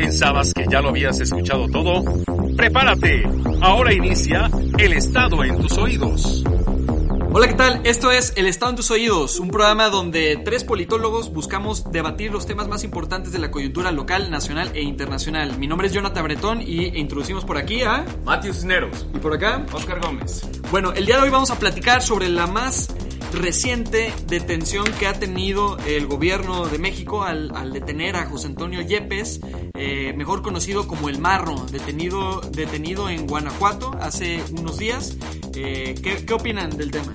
¿Pensabas que ya lo habías escuchado todo? Prepárate. Ahora inicia El Estado en tus oídos. Hola, ¿qué tal? Esto es El Estado en tus oídos, un programa donde tres politólogos buscamos debatir los temas más importantes de la coyuntura local, nacional e internacional. Mi nombre es Jonathan Bretón y introducimos por aquí a... Matthew Cisneros. Y por acá... Oscar Gómez. Bueno, el día de hoy vamos a platicar sobre la más reciente detención que ha tenido el gobierno de México al, detener a José Antonio Yepes, eh, mejor conocido como el Marro, detenido, detenido en Guanajuato hace unos días. Eh, ¿qué, ¿Qué opinan del tema?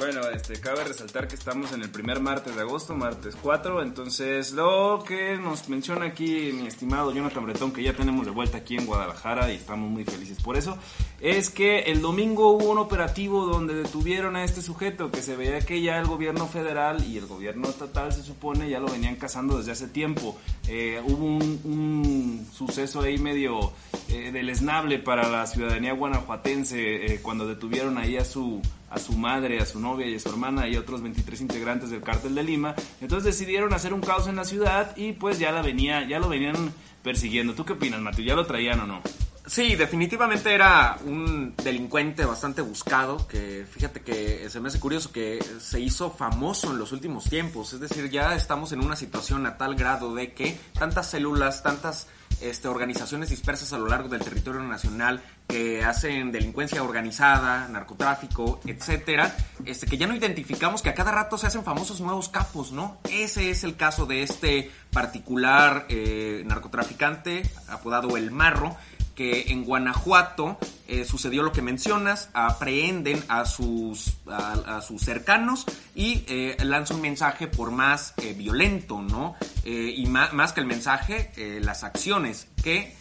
Bueno, este, cabe resaltar que estamos en el primer martes de agosto, martes 4, entonces lo que nos menciona aquí mi estimado Jonathan Bretón, que ya tenemos de vuelta aquí en Guadalajara y estamos muy felices por eso, es que el domingo hubo un operativo donde detuvieron a este sujeto, que se veía que ya el gobierno federal y el gobierno estatal se supone ya lo venían cazando desde hace tiempo. Eh, hubo un, suceso ahí medio eh, deleznable para la ciudadanía guanajuatense eh, cuando detuvieron ahí a su a su madre, a su novia y a su hermana y otros 23 integrantes del cártel de Lima. Entonces decidieron hacer un caos en la ciudad y pues ya la venía, ya lo venían persiguiendo. ¿Tú qué opinas, Mateo? ¿Ya lo traían o no? Sí, definitivamente era un delincuente bastante buscado, que fíjate que se me hace curioso que se hizo famoso en los últimos tiempos, es decir, ya estamos en una situación a tal grado de que tantas células, tantas este, organizaciones dispersas a lo largo del territorio nacional que hacen delincuencia organizada, narcotráfico, etcétera, este, que ya no identificamos que a cada rato se hacen famosos nuevos capos, ¿no? Ese es el caso de este particular eh, narcotraficante apodado El Marro, que en Guanajuato eh, sucedió lo que mencionas, aprehenden a sus, a, sus cercanos y eh, lanza un mensaje por más eh, violento, ¿no? y más, que el mensaje, las acciones que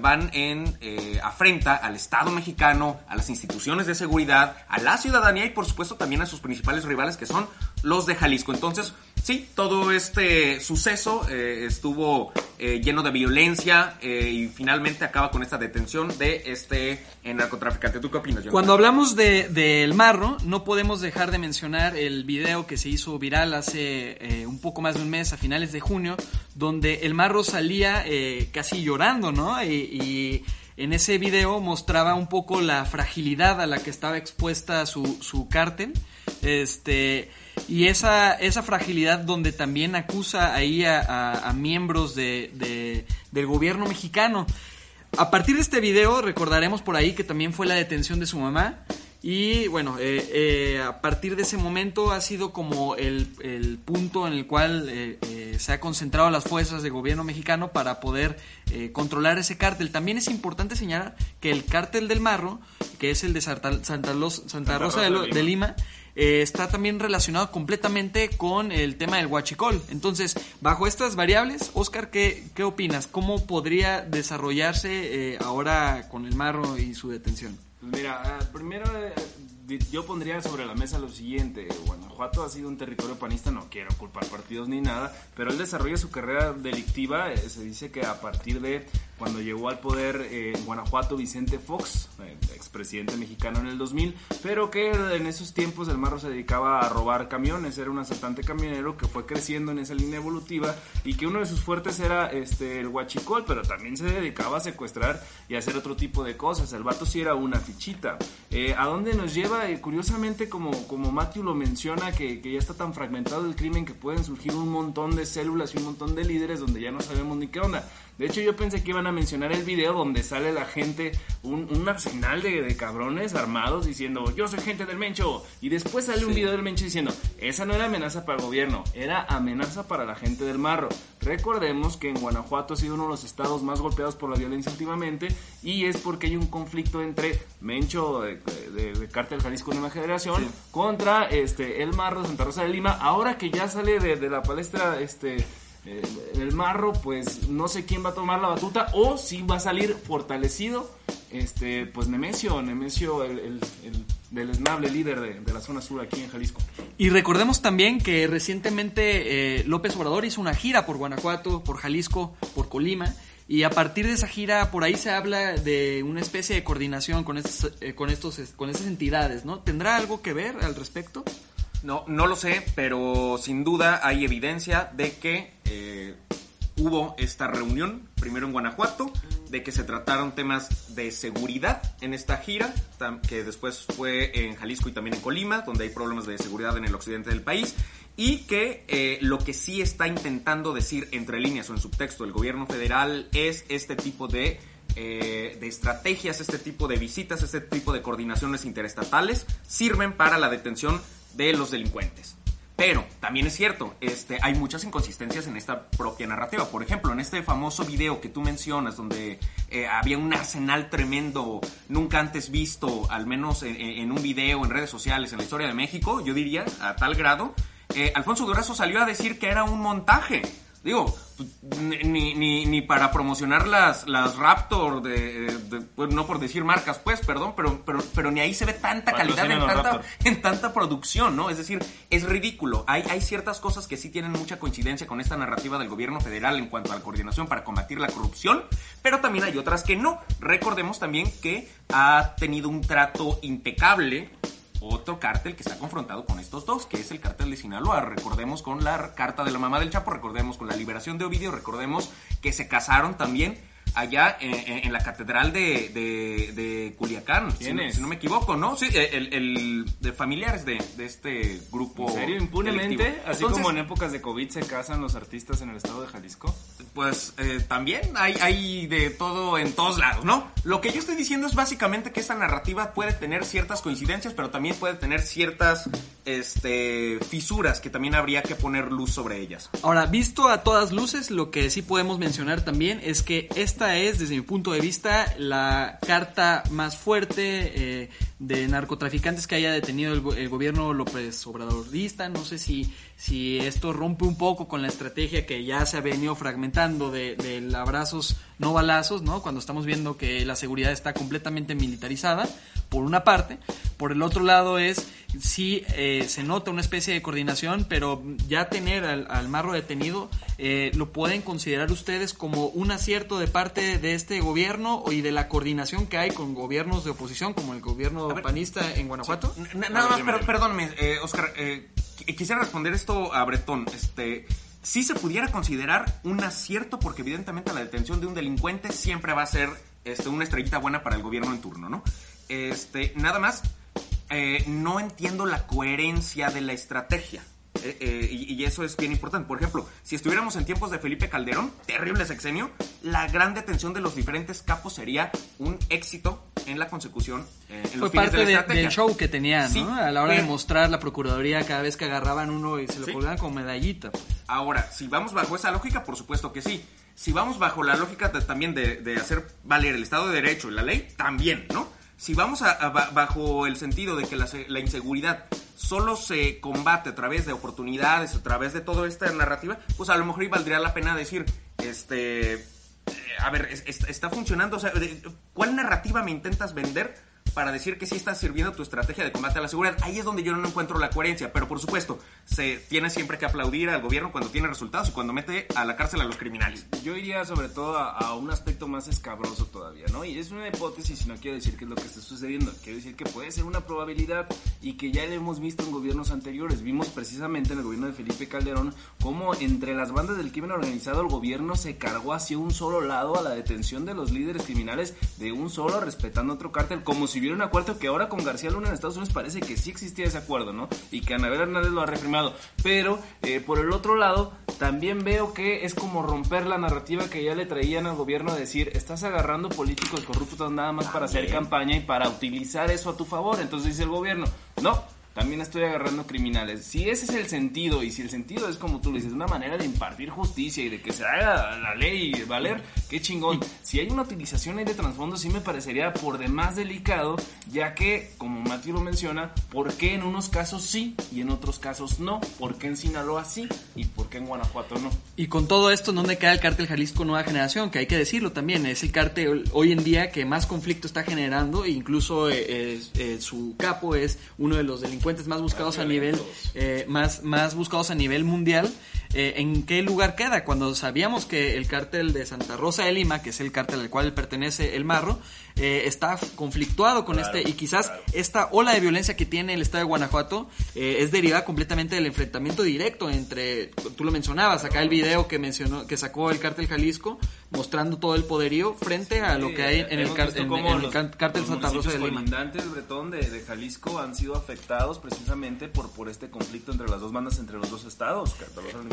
van en afrenta al Estado mexicano, a las instituciones de seguridad, a la ciudadanía y por supuesto también a sus principales rivales que son los de Jalisco. Entonces, sí, todo este suceso eh, estuvo eh, lleno de violencia eh, y finalmente acaba con esta detención de este narcotraficante. ¿Tú qué opinas, John? Cuando hablamos del de, Marro, no podemos dejar de mencionar el video que se hizo viral hace un poco más de un mes, a finales de junio, donde El Marro salía casi llorando, ¿no? y, en ese video mostraba un poco la fragilidad a la que estaba expuesta su, su cártel. Este, y esa, esa fragilidad donde también acusa ahí a, miembros de, del gobierno mexicano. A partir de este video recordaremos por ahí que también fue la detención de su mamá. Y bueno, eh, eh, a partir de ese momento ha sido como el, punto en el cual eh, se ha concentrado las fuerzas del gobierno mexicano para poder controlar ese cártel. También es importante señalar que el cártel del Marro, que es el de Santa, Santa, Rosa, de Lima eh, está también relacionado completamente con el tema del huachicol. Entonces, bajo estas variables, Oscar, ¿qué, qué opinas? ¿Cómo podría desarrollarse eh, ahora con el marro y su detención? Mira, ah, primero eh, yo pondría sobre la mesa lo siguiente. Guanajuato ha sido un territorio panista, no quiero culpar partidos ni nada, pero él desarrolla su carrera delictiva. se dice que a partir de cuando llegó al poder en Guanajuato Vicente Fox, expresidente mexicano en el 2000, pero que en esos tiempos el Marro se dedicaba a robar camiones, era un asaltante camionero que fue creciendo en esa línea evolutiva y que uno de sus fuertes era este, el huachicol, pero también se dedicaba a secuestrar y a hacer otro tipo de cosas. El vato sí era una fichita. Eh, ¿A dónde nos lleva? Eh, curiosamente, como, como Matthew lo menciona, que, que ya está tan fragmentado el crimen que pueden surgir un montón de células y un montón de líderes donde ya no sabemos ni qué onda. De hecho, yo pensé que iban a mencionar el video donde sale la gente, un, arsenal de, cabrones armados diciendo, yo soy gente del Mencho. Y después sale un video del Mencho diciendo, esa no era amenaza para el gobierno, era amenaza para la gente del Marro. Recordemos que en Guanajuato ha sido uno de los estados más golpeados por la violencia últimamente y es porque hay un conflicto entre Mencho de, de, Cártel Jalisco Nueva Generación contra este, el Marro Santa Rosa de Lima. Ahora que ya sale de, de la palestra este eh, el marro, pues no sé quién va a tomar la batuta o si va a salir fortalecido, este, pues Nemesio, Nemesio, el, el, el deleznable líder de, la zona sur aquí en Jalisco. Y recordemos también que recientemente eh, López Obrador hizo una gira por Guanajuato, por Jalisco, por Colima. Y a partir de esa gira, por ahí se habla de una especie de coordinación con, eh, con, estos, con estas entidades, ¿no? ¿Tendrá algo que ver al respecto? No, no lo sé, pero sin duda hay evidencia de que eh, hubo esta reunión, primero en Guanajuato, de que se trataron temas de seguridad en esta gira, que después fue en Jalisco y también en Colima, donde hay problemas de seguridad en el occidente del país, y que eh, lo que sí está intentando decir entre líneas o en subtexto el gobierno federal es este tipo de, eh, de estrategias, este tipo de visitas, este tipo de coordinaciones interestatales, sirven para la detención de los delincuentes. Pero también es cierto, este, hay muchas inconsistencias en esta propia narrativa. Por ejemplo, en este famoso video que tú mencionas, donde eh, había un arsenal tremendo, nunca antes visto, al menos en, un video, en redes sociales, en la historia de México, yo diría, a tal grado, eh, Alfonso Durazo salió a decir que era un montaje. Digo, ni, ni, ni para promocionar las, las Raptor, de, de- pues, no por decir marcas, pues, perdón, pero, pero, pero ni ahí se ve tanta calidad en tanta, en tanta producción, ¿no? Es decir, es ridículo. Hay, hay ciertas cosas que sí tienen mucha coincidencia con esta narrativa del gobierno federal en cuanto a la coordinación para combatir la corrupción, pero también hay otras que no. Recordemos también que ha tenido un trato impecable otro cártel que está confrontado con estos dos, que es el cártel de Sinaloa. Recordemos con la carta de la mamá del Chapo, recordemos con la liberación de Ovidio, recordemos que se casaron también allá en, en- en la catedral de, de- de Culiacán, si no, ¿Quiénes? si no me equivoco, ¿no? Sí, el, el- de familiares de, de este grupo. ¿En serio? ¿Impunemente? delictivo. Así Entonces, como en épocas de COVID se casan los artistas en el estado de Jalisco. pues eh, también hay, hay de todo en todos lados, ¿no? Lo que yo estoy diciendo es básicamente que esta narrativa puede tener ciertas coincidencias, pero también puede tener ciertas este, fisuras que también habría que poner luz sobre ellas. Ahora, visto a todas luces, lo que sí podemos mencionar también es que esta es, desde mi punto de vista, la carta más fuerte eh, de narcotraficantes que haya detenido el, el gobierno López Obradorista. No sé si, si esto rompe un poco con la estrategia que ya se ha venido fragmentando de, del abrazos no balazos, ¿no? Cuando estamos viendo que la seguridad está completamente militarizada, por una parte. Por el otro lado es, sí eh, se nota una especie de coordinación, pero ya tener al, al marro detenido, eh, ¿lo pueden considerar ustedes como un acierto de parte de este gobierno y de la coordinación que hay con gobiernos de oposición, como el gobierno ver, panista en Guanajuato? Nada más, pero, perdóname, eh, Oscar, eh, qu- quisiera responder esto a Bretón. Este, sí se pudiera considerar un acierto porque evidentemente la detención de un delincuente siempre va a ser este, una estrellita buena para el gobierno en turno, ¿no? Este, nada más, eh, no entiendo la coherencia de la estrategia. Eh, eh, y, y eso es bien importante. Por ejemplo, si estuviéramos en tiempos de Felipe Calderón, terrible sexenio, la gran detención de los diferentes capos sería un éxito en la consecución. eh, en los Fue fines parte de la de- estrategia. del show que tenían, Sí, ¿no? A la hora de mostrar la Procuraduría cada vez que agarraban uno y se lo Sí. colgaban como medallita. Ahora, si vamos bajo esa lógica, por supuesto que sí. Si vamos bajo la lógica de- también de, de hacer valer el Estado de Derecho y la ley, también, ¿no? Si vamos a- a ba- bajo el sentido de que la, la inseguridad solo se combate a través de oportunidades, a través de toda esta narrativa, pues a lo mejor valdría la pena decir, este, eh, a ver, es- es- está funcionando, o sea, ¿cuál narrativa me intentas vender? Para decir que sí está sirviendo tu estrategia de combate a la seguridad. Ahí es donde yo no encuentro la coherencia, pero por supuesto, se tiene siempre que aplaudir al gobierno cuando tiene resultados y cuando mete a la cárcel a los criminales. Yo iría sobre todo a, un aspecto más escabroso todavía, ¿no? Y es una hipótesis y no quiero decir que es lo que está sucediendo. Quiero decir que puede ser una probabilidad y que ya lo hemos visto en gobiernos anteriores. Vimos precisamente en el gobierno de Felipe Calderón cómo entre las bandas del crimen organizado el gobierno se cargó hacia un solo lado a la detención de los líderes criminales de un solo respetando otro cártel, como si hubiera un acuerdo que ahora con García Luna en Estados Unidos parece que sí existía ese acuerdo, ¿no? Y que Anabel Hernández lo ha refirmado. Pero eh, por el otro lado, también veo que es como romper la narrativa que ya le traían al gobierno de decir, estás agarrando políticos corruptos nada más para hacer campaña y para utilizar eso a tu favor. Entonces dice el gobierno, no, también estoy agarrando criminales. Si ese es el sentido, y si el sentido es como tú le dices, una manera de impartir justicia y de que se haga la ley valer, qué chingón. Si hay una utilización ahí de trasfondo, sí me parecería por demás delicado, ya que, como Mati lo menciona, ¿por qué en unos casos sí y en otros casos no? ¿Por qué en Sinaloa sí y por qué en Guanajuato no? Y con todo esto, ¿en dónde queda el cártel Jalisco Nueva Generación? Que hay que decirlo también, es el cártel hoy en día que más conflicto está generando, e incluso eh, es- eh, su capo es uno de los delincuentes más buscados a nivel, eh, más, más buscados a nivel mundial. eh, ¿en qué lugar queda? Cuando sabíamos que el cártel de Santa Rosa de Lima, que es el cártel al cual pertenece el Marro, eh, está conflictuado con este y quizás esta ola de violencia que tiene el estado de Guanajuato eh, es derivada completamente del enfrentamiento directo entre, tú lo mencionabas, acá el video que mencionó, que sacó el cártel Jalisco, mostrando todo el poderío frente a lo que hay en el, visto en- el los- cártel los Santa Rosa de Lima. colindantes, Bretón, de, de Jalisco han sido afectados precisamente por, por este conflicto entre las dos bandas, entre los dos estados.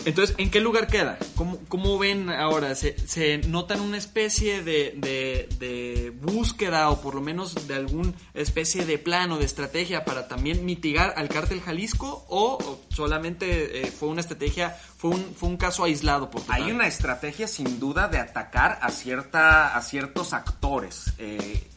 Entonces, ¿en qué lugar queda? ¿Cómo, cómo ven ahora? ¿Se, se notan una especie de, de- de búsqueda o por lo menos de alguna especie de plan o de estrategia para también mitigar al cártel Jalisco o, o solamente eh, fue una estrategia, fue un, fue un caso aislado? Por Hay una estrategia sin duda de atacar a, cierta, a ciertos actores. eh,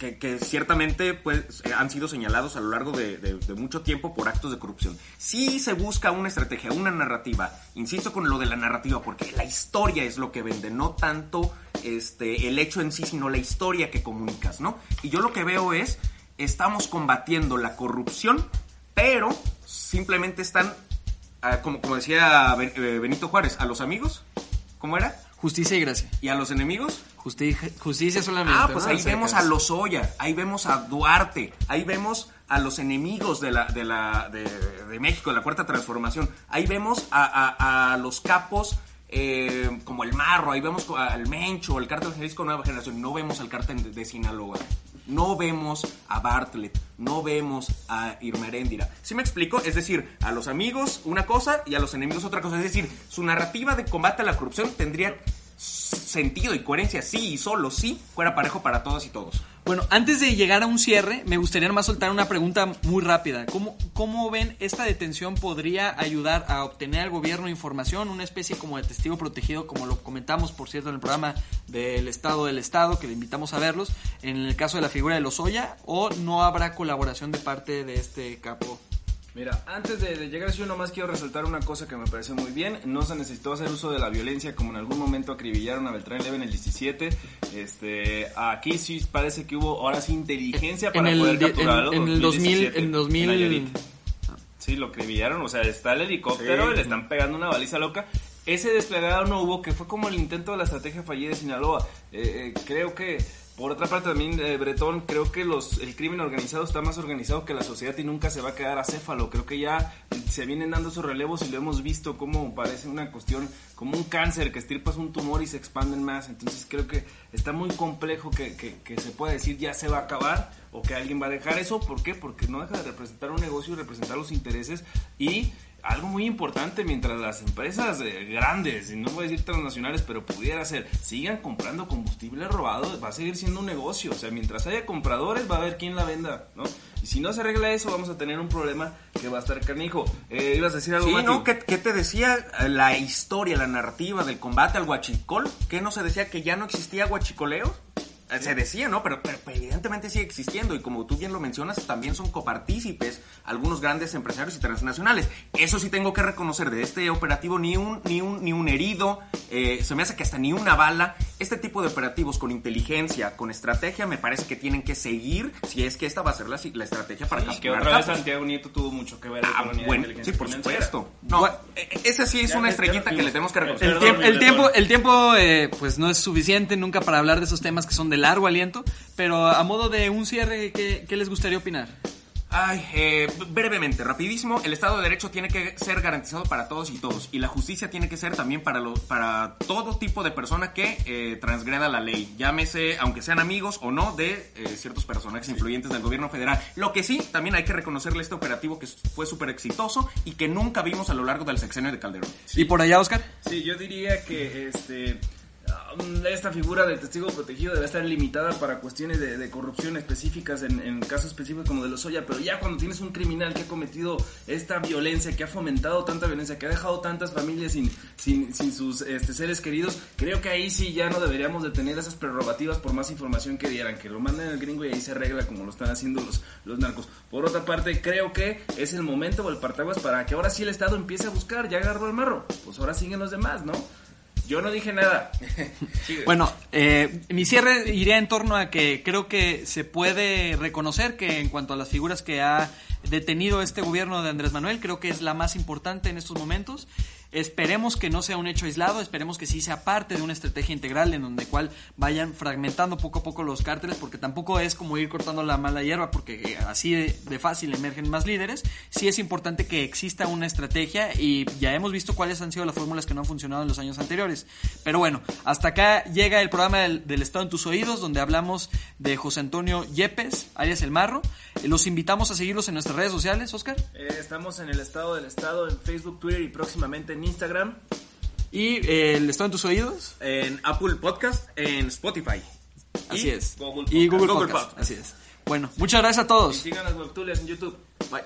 que, ciertamente pues, eh, han sido señalados a lo largo de, mucho tiempo por actos de corrupción. Sí se busca una estrategia, una narrativa. Insisto con lo de la narrativa, porque la historia es lo que vende, no tanto este, el hecho en sí, sino la historia que comunicas, ¿no? Y yo lo que veo es, estamos combatiendo la corrupción, pero simplemente están, ah, como, decía eh, Benito Juárez, a los amigos, ¿cómo era? Justicia y gracia. ¿Y a los enemigos? Justicia, justicia solamente. Ah, pues ¿no? ahí vemos a Lozoya, ahí vemos a Duarte, ahí vemos a los enemigos de la de la de, de México, de la cuarta transformación, ahí vemos a, a- a los capos eh, como el Marro, ahí vemos al Mencho, el cártel Jalisco Nueva Generación, no vemos al cártel de, de Sinaloa. No vemos a Bartlett, no vemos a Irma Heréndira. ¿Sí me explico? Es decir, a los amigos una cosa y a los enemigos otra cosa. Es decir, su narrativa de combate a la corrupción tendría sentido y coherencia sí y solo sí fuera parejo para todas y todos. Bueno, antes de llegar a un cierre, me gustaría nomás soltar una pregunta muy rápida. ¿Cómo, ¿Cómo ven esta detención podría ayudar a obtener al gobierno información, una especie como de testigo protegido, como lo comentamos, por cierto, en el programa del Estado del Estado, que le invitamos a verlos, en el caso de la figura de Lozoya, o no habrá colaboración de parte de este capo? Mira, antes de, de llegar a eso, yo nomás quiero resaltar una cosa que me parece muy bien. No se necesitó hacer uso de la violencia como en algún momento acribillaron a Beltrán Leve en el 17. Este, aquí sí parece que hubo ahora sí inteligencia para en el, poder di- capturarlo. en, en el 2000, 2017, en en 2000 Nayarit. Sí, lo acribillaron, o sea, está el helicóptero Sí. y le están pegando una baliza loca. Ese desplegado no hubo, que fue como el intento de la estrategia fallida de Sinaloa. Eh, eh, creo que, por otra parte también, eh, Bretón, creo que los, el crimen organizado está más organizado que la sociedad y nunca se va a quedar acéfalo. Creo que ya se vienen dando esos relevos y lo hemos visto como parece una cuestión, como un cáncer, que estirpas un tumor y se expanden más. Entonces creo que está muy complejo que, se pueda decir ya se va a acabar o que alguien va a dejar eso. ¿Por qué? Porque no deja de representar un negocio y representar los intereses y algo muy importante mientras las empresas eh, grandes, y no voy a decir transnacionales, pero pudiera ser, sigan comprando combustible robado, va a seguir siendo un negocio. O sea, mientras haya compradores, va a haber quien la venda, ¿no? Y si no se arregla eso, vamos a tener un problema que va a estar canijo. Eh, ¿Ibas a decir algo, Sí? ¿no? ¿Qué, qué te decía la historia, la narrativa del combate al huachicol? ¿Qué no se decía que ya no existía huachicoleo? Eh, Se decía, ¿no? Pero, pero evidentemente sigue existiendo y como tú bien lo mencionas, también son copartícipes algunos grandes empresarios y transnacionales. Eso sí tengo que reconocer de este operativo, ni un, ni un, ni un herido, eh, se me hace que hasta ni una bala. Este tipo de operativos con inteligencia, con estrategia, me parece que tienen que seguir si es que esta va a ser la, la estrategia para que capturar otra vez capos. Santiago Nieto tuvo mucho que ver Ah, con la bueno, sí, por supuesto. No, eh, esa sí es Ya, una estrellita que le tenemos que eh, reconocer. El, tiempo, el tiempo eh, pues no es suficiente nunca para hablar de esos temas que son de largo aliento, pero a modo de un cierre, ¿qué, qué les gustaría opinar? Ay, eh, brevemente, rapidísimo, el Estado de Derecho tiene que ser garantizado para todos y todos y la justicia tiene que ser también para, lo- para todo tipo de persona que eh, transgreda la ley, llámese, aunque sean amigos o no, de eh, ciertos personajes influyentes del gobierno federal. Lo que sí, también hay que reconocerle este operativo que fue súper exitoso y que nunca vimos a lo largo del sexenio de Calderón. ¿Y por allá, Oscar? Sí, yo diría que este esta figura del testigo protegido debe estar limitada para cuestiones de, corrupción específicas en, casos específicos como de los Oya, pero ya cuando tienes un criminal que ha cometido esta violencia, que ha fomentado tanta violencia, que ha dejado tantas familias sin, sin, sin sus este, seres queridos, creo que ahí sí ya no deberíamos de tener esas prerrogativas por más información que dieran, que lo manden al gringo y ahí se arregla como lo están haciendo los, los narcos. Por otra parte, creo que es el momento o el partaguas para que ahora sí el Estado empiece a buscar, ya agarró el marro, pues ahora siguen los demás, ¿no? Yo no dije nada. Bueno, eh, mi cierre iría en torno a que creo que se puede reconocer que en cuanto a las figuras que ha detenido este gobierno de Andrés Manuel, creo que es la más importante en estos momentos. Esperemos que no sea un hecho aislado, esperemos que sí sea parte de una estrategia integral en donde cual vayan fragmentando poco a poco los cárteles, porque tampoco es como ir cortando la mala hierba, porque así de, fácil emergen más líderes. Sí es importante que exista una estrategia y ya hemos visto cuáles han sido las fórmulas que no han funcionado en los años anteriores. Pero bueno, hasta acá llega el programa del, del Estado en tus oídos, donde hablamos de José Antonio Yepes, alias El Marro. Eh, Los invitamos a seguirlos en nuestras redes sociales, Oscar. Eh, estamos en el estado del estado en Facebook, Twitter y próximamente en Instagram. Y eh, el Estado en tus oídos. En Apple Podcast, en Spotify. Así Y es. Google y Podcast. Google, Google Podcast. Podcast. Así es. Bueno, muchas gracias a Y todos. sigan las webtulias en YouTube. Bye.